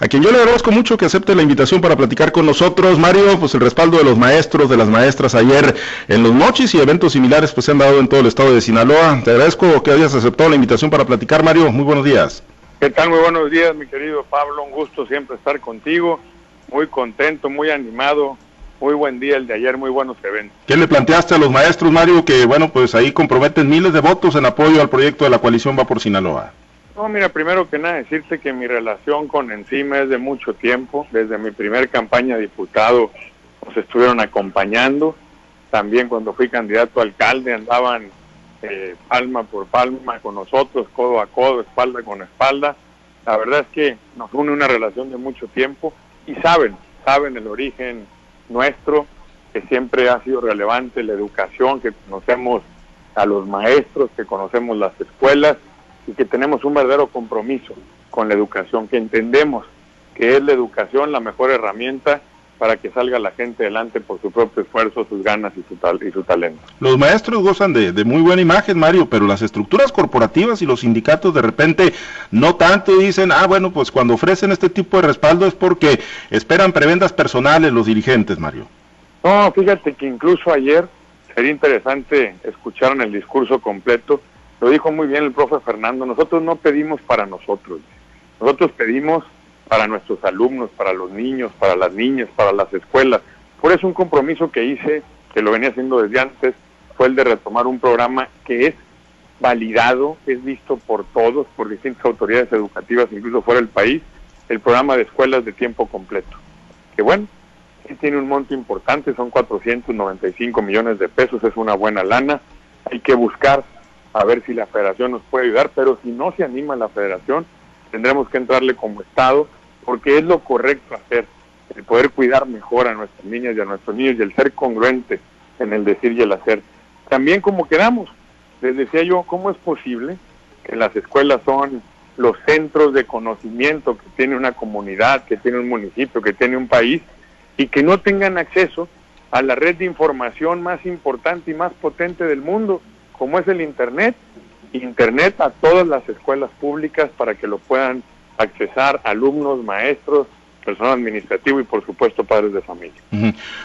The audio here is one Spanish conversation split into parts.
A quien yo le agradezco mucho que acepte la invitación para platicar con nosotros, Mario, pues el respaldo de los maestros, de las maestras ayer en los mochis y eventos similares pues se han dado en todo el estado de Sinaloa. Te agradezco que hayas aceptado la invitación para platicar, Mario. Muy buenos días. ¿Qué tal? Muy buenos días, mi querido Pablo. Un gusto siempre estar contigo. Muy contento, muy animado. Muy buen día el de ayer, muy buenos eventos. ¿Qué le planteaste a los maestros, Mario, que bueno, pues ahí comprometen miles de votos en apoyo al proyecto de la coalición Va por Sinaloa? No, mira, primero que nada decirte que mi relación con Encima es de mucho tiempo. Desde mi primer campaña de diputado nos estuvieron acompañando. También cuando fui candidato a alcalde andaban eh, palma por palma con nosotros, codo a codo, espalda con espalda. La verdad es que nos une una relación de mucho tiempo y saben, saben el origen nuestro, que siempre ha sido relevante, la educación, que conocemos a los maestros, que conocemos las escuelas y que tenemos un verdadero compromiso con la educación, que entendemos que es la educación la mejor herramienta para que salga la gente adelante por su propio esfuerzo, sus ganas y su, tal, y su talento. Los maestros gozan de, de, muy buena imagen, Mario, pero las estructuras corporativas y los sindicatos de repente no tanto dicen, ah, bueno, pues cuando ofrecen este tipo de respaldo es porque esperan prebendas personales los dirigentes, Mario. No, fíjate que incluso ayer sería interesante escuchar en el discurso completo lo dijo muy bien el profe Fernando, nosotros no pedimos para nosotros, nosotros pedimos para nuestros alumnos, para los niños, para las niñas, para las escuelas. Por eso un compromiso que hice, que lo venía haciendo desde antes, fue el de retomar un programa que es validado, es visto por todos, por distintas autoridades educativas, incluso fuera del país, el programa de escuelas de tiempo completo. Que bueno, sí tiene un monto importante, son 495 millones de pesos, es una buena lana, hay que buscar a ver si la federación nos puede ayudar, pero si no se anima la federación, tendremos que entrarle como Estado, porque es lo correcto hacer, el poder cuidar mejor a nuestras niñas y a nuestros niños y el ser congruente en el decir y el hacer. También como queramos, les decía yo, ¿cómo es posible que las escuelas son los centros de conocimiento que tiene una comunidad, que tiene un municipio, que tiene un país, y que no tengan acceso a la red de información más importante y más potente del mundo, como es el Internet, Internet a todas las escuelas públicas para que lo puedan accesar alumnos, maestros, personal administrativo y por supuesto padres de familia.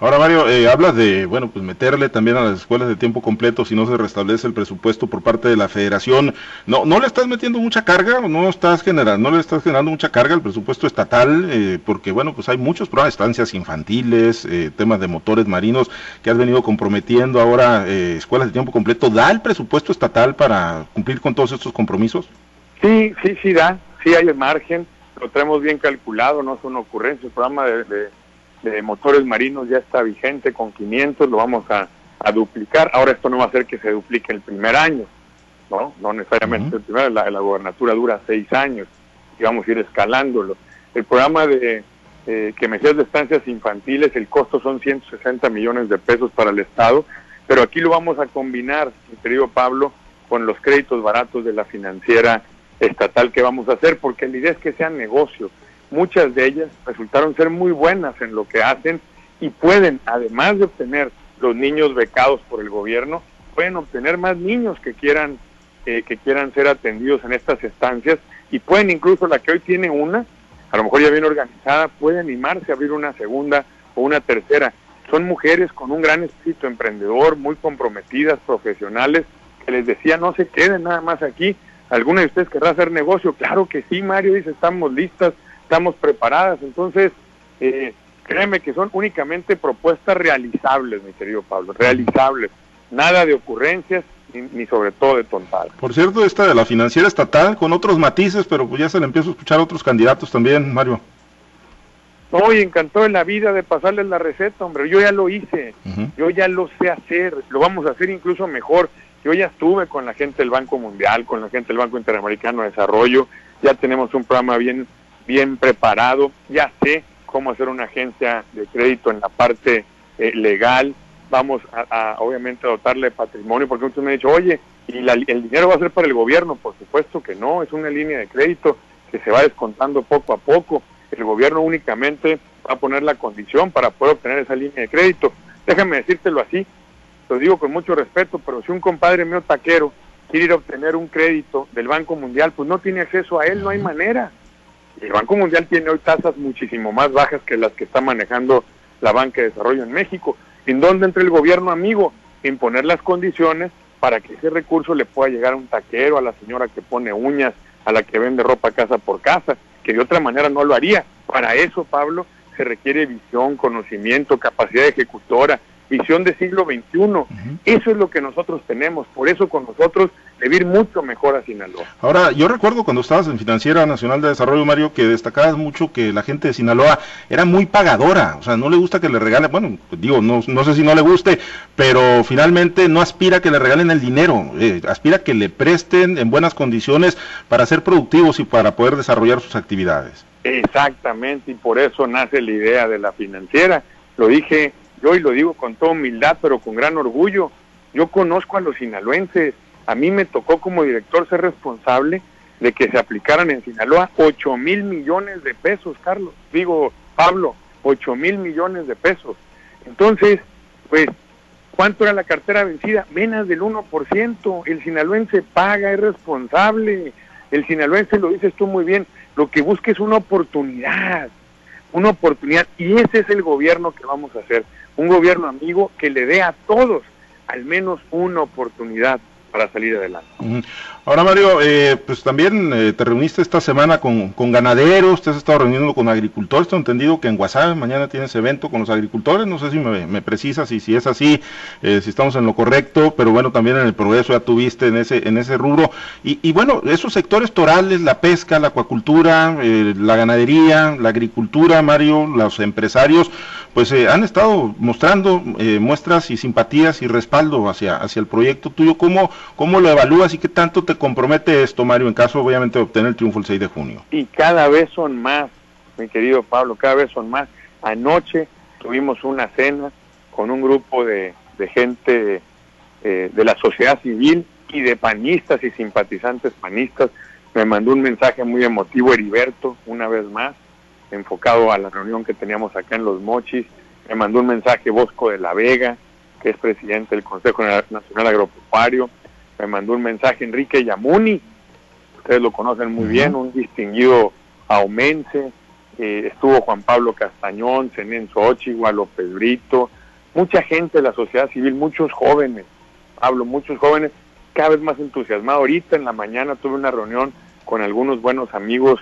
Ahora Mario, eh, hablas de, bueno, pues meterle también a las escuelas de tiempo completo si no se restablece el presupuesto por parte de la federación. ¿No no le estás metiendo mucha carga? ¿No estás generando, no le estás generando mucha carga al presupuesto estatal? Eh, porque bueno, pues hay muchos programas, estancias infantiles, eh, temas de motores marinos que has venido comprometiendo ahora, escuelas de tiempo completo. ¿Da el presupuesto estatal para cumplir con todos estos compromisos? Sí, sí, sí da, sí hay el margen lo tenemos bien calculado, no es una ocurrencia. El programa de, motores marinos ya está vigente con 500, lo vamos a, duplicar. Ahora esto no va a hacer que se duplique el primer año, ¿no? No necesariamente el primer, la, la gobernatura dura seis años y vamos a ir escalándolo. El programa de eh, que me decías de estancias infantiles, el costo son 160 millones de pesos para el Estado, pero aquí lo vamos a combinar, mi querido Pablo, con los créditos baratos de la financiera estatal que vamos a hacer, porque la idea es que sean negocios. Muchas de ellas resultaron ser muy buenas en lo que hacen y pueden, además de obtener los niños becados por el gobierno, pueden obtener más niños que quieran eh, que quieran ser atendidos en estas estancias y pueden incluso la que hoy tiene una, a lo mejor ya bien organizada, puede animarse a abrir una segunda o una tercera. Son mujeres con un gran espíritu emprendedor, muy comprometidas, profesionales, que les decía no se queden nada más aquí, ¿Alguna de ustedes querrá hacer negocio? Claro que sí, Mario dice, estamos listas, estamos preparadas. Entonces, eh, créeme que son únicamente propuestas realizables, mi querido Pablo, realizables. Nada de ocurrencias, ni, sobre todo de tontadas. Por cierto, esta de la financiera estatal, con otros matices, pero pues ya se le empiezo a escuchar a otros candidatos también, Mario. No, y encantó en la vida de pasarles la receta, hombre. Yo ya lo hice, yo ya lo sé hacer, lo vamos a hacer incluso mejor. Yo ya estuve con la gente del Banco Mundial, con la gente del Banco Interamericano de Desarrollo, ya tenemos un programa bien, bien preparado, ya sé cómo hacer una agencia de crédito en la parte eh, legal, vamos a, obviamente a dotarle patrimonio, porque muchos me han dicho, oye, ¿y el dinero va a ser para el gobierno? Por supuesto que no, es una línea de crédito que se va descontando poco a poco, el gobierno únicamente va a poner la condición para poder obtener esa línea de crédito. Déjame decírtelo así, lo digo con mucho respeto, pero si un compadre mío taquero quiere ir a obtener un crédito del Banco Mundial, pues no tiene acceso a él, no hay manera. El Banco Mundial tiene hoy tasas muchísimo más bajas que las que está manejando la banca de desarrollo en México. ¿En dónde entra el gobierno amigo? En poner las condiciones para que ese recurso le pueda llegar a un taquero, a la señora que pone uñas, a la que vende ropa casa por casa, que de otra manera no lo haría. Para eso, Pablo, se requiere visión, conocimiento, capacidad ejecutora, visión de siglo XXI. Eso es lo que nosotros tenemos, por eso con nosotros debe mucho mejor a Sinaloa. Ahora, yo recuerdo cuando estabas en Financiera Nacional de Desarrollo, Mario, que destacabas mucho que la gente de Sinaloa era muy pagadora, o sea, no le gusta que le regalen, bueno, digo, no, no sé si no le guste, pero finalmente no aspira a que le regalen el dinero, eh, aspira a que le presten en buenas condiciones para ser productivos y para poder desarrollar sus actividades. Exactamente, y por eso nace la idea de la financiera. Lo dije yo y lo digo con toda humildad, pero con gran orgullo. Yo conozco a los sinaloenses. A mí me tocó como director ser responsable de que se aplicaran en Sinaloa 8 mil millones de pesos, Carlos. Digo, Pablo, 8 mil millones de pesos. Entonces, pues, ¿cuánto era la cartera vencida? Menos del 1%. El sinaloense paga, es responsable. El sinaloense, lo dices tú muy bien, lo que busca es una oportunidad, una oportunidad. Y ese es el gobierno que vamos a hacer un gobierno amigo que le dé a todos al menos una oportunidad para salir adelante. Ahora, Mario, eh, pues también eh, te reuniste esta semana con, ganaderos, te has estado reuniendo con agricultores, te he entendido que en Guasave mañana tienes evento con los agricultores, no sé si me, precisas y si es así, eh, si estamos en lo correcto, pero bueno, también en el progreso ya tuviste en ese, en ese rubro. Y, bueno, esos sectores torales, la pesca, la acuacultura, la ganadería, la agricultura, Mario, los empresarios, pues han estado mostrando muestras y simpatías y respaldo hacia, hacia el proyecto tuyo. ¿Cómo, ¿Cómo lo evalúas y qué tanto te compromete esto, Mario, en caso obviamente de obtener el triunfo el 6 de junio? Y cada vez son más, mi querido Pablo, cada vez son más. Anoche tuvimos una cena con un grupo de, gente eh, de la sociedad civil y de panistas y simpatizantes panistas. Me mandó un mensaje muy emotivo Heriberto, una vez más, enfocado a la reunión que teníamos acá en Los Mochis. Me mandó un mensaje Bosco de la Vega, que es presidente del Consejo Nacional Agropecuario me mandó un mensaje Enrique Yamuni, ustedes lo conocen muy bien, un distinguido aumense, eh, estuvo Juan Pablo Castañón, Zenén Xochitl, López Brito, mucha gente de la sociedad civil, muchos jóvenes, hablo, muchos jóvenes, cada vez más entusiasmados. Ahorita en la mañana tuve una reunión con algunos buenos amigos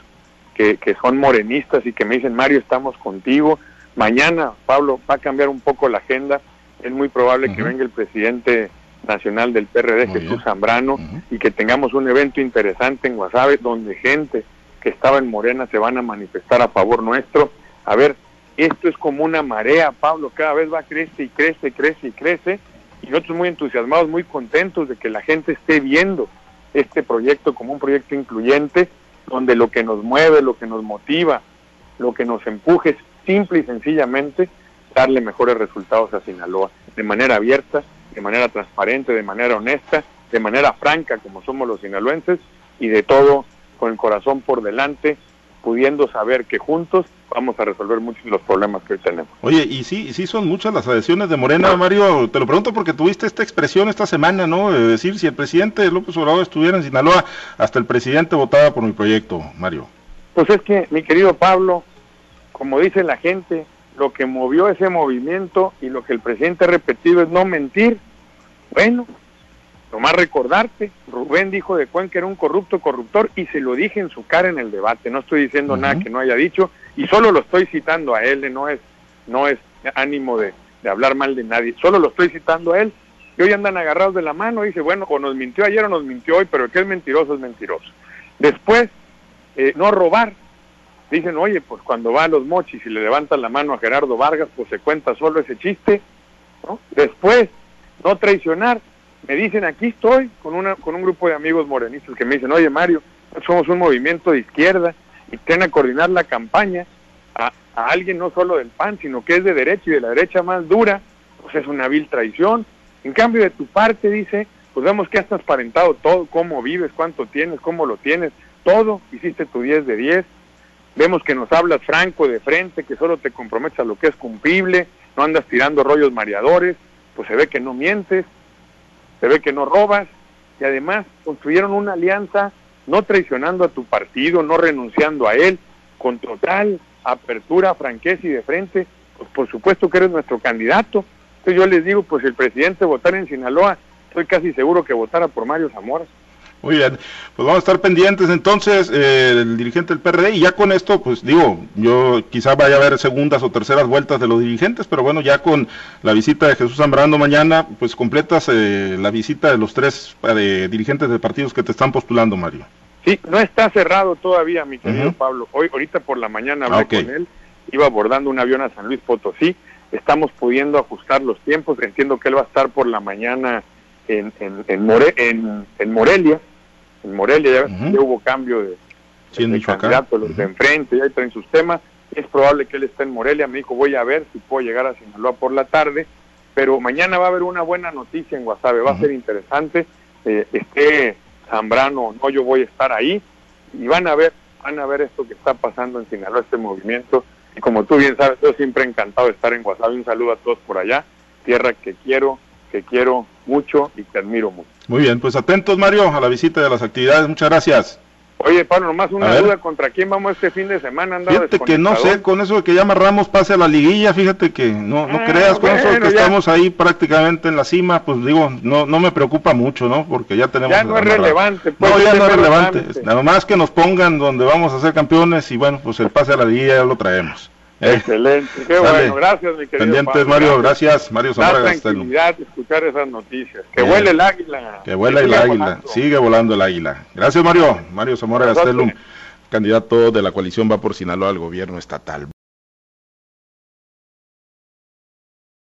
que, que son morenistas y que me dicen, Mario, estamos contigo. Mañana, Pablo, va a cambiar un poco la agenda. Es muy probable que venga el presidente nacional del PRD, Jesús Zambrano, y que tengamos un evento interesante en Guasave donde gente que estaba en Morena se van a manifestar a favor nuestro. A ver, esto es como una marea, Pablo, cada vez va crece y crece, crece y crece, y nosotros muy entusiasmados, muy contentos de que la gente esté viendo este proyecto como un proyecto incluyente, donde lo que nos mueve, lo que nos motiva, lo que nos empuje es simple y sencillamente darle mejores resultados a Sinaloa, de manera abierta, de manera transparente, de manera honesta, de manera franca, como somos los sinaloenses, y de todo con el corazón por delante, pudiendo saber que juntos vamos a resolver muchos de los problemas que hoy tenemos. Oye, y sí, sí son muchas las adhesiones de Morena, Mario, te lo pregunto porque tuviste esta expresión esta semana, ¿no? De decir, si el presidente López Obrador estuviera en Sinaloa, hasta el presidente votaba por mi proyecto, Mario. Pues es que, mi querido Pablo, como dice la gente, lo que movió ese movimiento y lo que el presidente ha repetido es no mentir, bueno, nomás recordarte, Rubén dijo de Cuenca que era un corrupto corruptor y se lo dije en su cara en el debate, no estoy diciendo nada que no haya dicho y solo lo estoy citando a él, no es, no es ánimo de, hablar mal de nadie, solo lo estoy citando a él. Y hoy andan agarrados de la mano y dice, bueno, o nos mintió ayer o nos mintió hoy, pero el que es mentiroso es mentiroso. Después, eh, no robar, dicen, oye, pues cuando va a los mochis y le levantan la mano a Gerardo Vargas, pues se cuenta solo ese chiste, ¿no? Después, no traicionar. Me dicen, aquí estoy con, una, con un grupo de amigos morenistas que me dicen, oye Mario, somos un movimiento de izquierda y tienen a coordinar la campaña a, alguien no solo del PAN, sino que es de derecha y de la derecha más dura, pues es una vil traición. En cambio, de tu parte, dice, pues vemos que has transparentado todo, cómo vives, cuánto tienes, cómo lo tienes, todo, hiciste tu 10 de 10. Vemos que nos hablas franco, de frente, que solo te comprometes a lo que es cumplible, no andas tirando rollos mareadores, pues se ve que no mientes, se ve que no robas y además construyeron una alianza no traicionando a tu partido, no renunciando a él, con total apertura, franqueza y de frente, pues por supuesto que eres nuestro candidato. Entonces yo les digo, pues el presidente votara en Sinaloa, estoy casi seguro que votara por Mario Zamora. Muy bien, pues vamos a estar pendientes entonces, eh, el dirigente del PRD, y ya con esto, pues digo, yo quizá vaya a haber segundas o terceras vueltas de los dirigentes, pero bueno, ya con la visita de Jesús Zambrano mañana, pues completas eh, la visita de los tres eh, dirigentes de partidos que te están postulando, Mario. Sí, no está cerrado todavía, mi querido Pablo. Hoy, ahorita por la mañana hablé con él, iba abordando un avión a San Luis Potosí, estamos pudiendo ajustar los tiempos, entiendo que él va a estar por la mañana en, en, en, en Morelia, en Morelia ya, hubo cambio de, candidato, los de enfrente, ya traen sus temas, es probable que él esté en Morelia, me dijo voy a ver si puedo llegar a Sinaloa por la tarde, pero mañana va a haber una buena noticia en Guasave, va a ser interesante, eh, esté Zambrano o no, yo voy a estar ahí y van a ver, van a ver esto que está pasando en Sinaloa, este movimiento, y como tú bien sabes, yo siempre encantado de estar en Guasave, un saludo a todos por allá, tierra que quiero, que quiero mucho y que admiro mucho. Muy bien, pues atentos Mario a la visita de las actividades, muchas gracias. Oye, Pablo, nomás una duda, ¿contra quién vamos este fin de semana? Fíjate que no sé, con eso de que ya amarramos pase a la liguilla, fíjate que no, no ah, creas, con eso de que estamos ahí prácticamente en la cima, pues digo, no no me preocupa mucho, ¿no? Porque ya tenemos... Ya no es relevante. Pues, no, ya no es relevante, nada más que nos pongan donde vamos a ser campeones y bueno, pues el pase a la liguilla ya lo traemos. Excelente, qué bueno, gracias mi querido Pendientes Mario, gracias, Mario Zamora Gastelum. escuchar esas noticias, que vuele el águila. Que vuela el águila, sigue volando el águila. Gracias Mario, Mario Zamora Gastelum, candidato de la coalición va por Sinaloa al gobierno estatal.